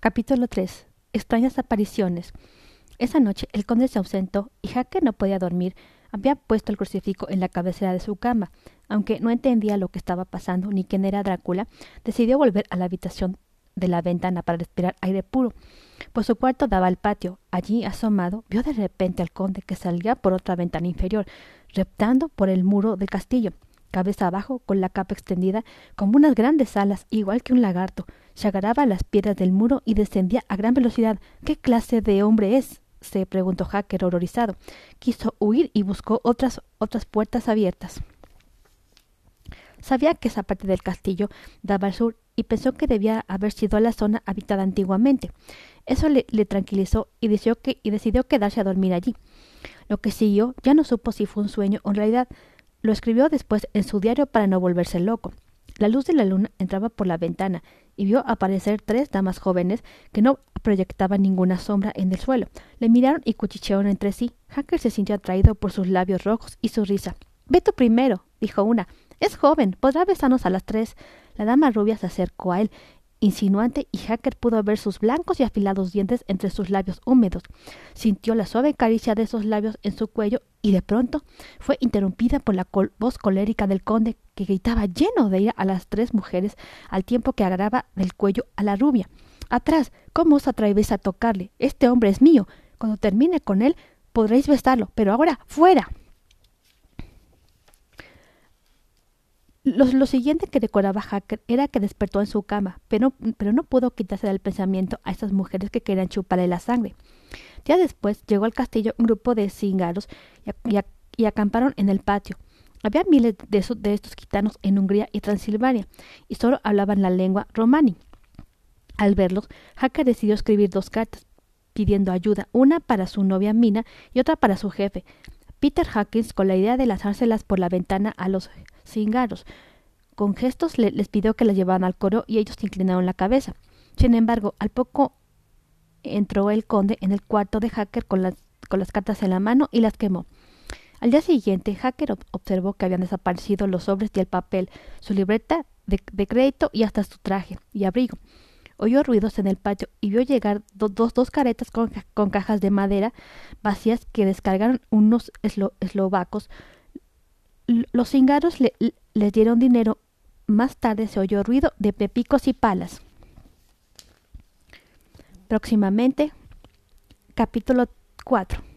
Capítulo 3. Extrañas apariciones. Esa noche el conde se ausentó y Hacker no podía dormir. Había puesto el crucifijo en la cabecera de su cama. Aunque no entendía lo que estaba pasando ni quién era Drácula, decidió volver a la habitación de la ventana para respirar aire puro. Pues su cuarto daba al patio. Allí, asomado, vio de repente al conde que salía por otra ventana inferior, reptando por el muro del castillo cabeza abajo, con la capa extendida, como unas grandes alas, igual que un lagarto. Se agarraba a las piedras del muro y descendía a gran velocidad. ¿Qué clase de hombre es? se preguntó Hacker horrorizado. Quiso huir y buscó otras, otras puertas abiertas. Sabía que esa parte del castillo daba al sur y pensó que debía haber sido la zona habitada antiguamente. Eso le, le tranquilizó y decidió, que, y decidió quedarse a dormir allí. Lo que siguió ya no supo si fue un sueño o en realidad lo escribió después en su diario para no volverse loco. La luz de la luna entraba por la ventana y vio aparecer tres damas jóvenes que no proyectaban ninguna sombra en el suelo. Le miraron y cuchichearon entre sí. Hacker se sintió atraído por sus labios rojos y su risa. Ve primero, dijo una. Es joven, podrá besarnos a las tres. La dama rubia se acercó a él insinuante y Hacker pudo ver sus blancos y afilados dientes entre sus labios húmedos. Sintió la suave caricia de esos labios en su cuello y de pronto fue interrumpida por la voz colérica del conde que gritaba lleno de ira a las tres mujeres al tiempo que agarraba del cuello a la rubia. Atrás, ¿cómo os atrevéis a tocarle? Este hombre es mío. Cuando termine con él podréis besarlo, pero ahora fuera. Lo, siguiente que recordaba Hacker era que despertó en su cama, pero, no pudo quitarse del pensamiento a esas mujeres que querían chuparle la sangre. Ya después llegó al castillo un grupo de cíngaros y, acamparon en el patio. Había miles de, de, estos gitanos en Hungría y Transilvania, y solo hablaban la lengua romani. Al verlos, Hacker decidió escribir dos cartas, pidiendo ayuda, una para su novia Mina y otra para su jefe, Peter Hawkins, con la idea de lanzárselas por la ventana a los cingaros. Con gestos les pidió que las llevaran al coro y ellos inclinaron la cabeza. Sin embargo, al poco entró el conde en el cuarto de Hacker con las, con las cartas en la mano y las quemó. Al día siguiente, Hacker observó que habían desaparecido los sobres y el papel, su libreta de crédito y hasta su traje y abrigo oyó ruidos en el patio y vio llegar dos, dos caretas con, con, cajas de madera vacías que descargaron unos eslovacos. Los cingaros le, les dieron dinero. Más tarde se oyó ruido de pepicos y palas. Próximamente, capítulo 4.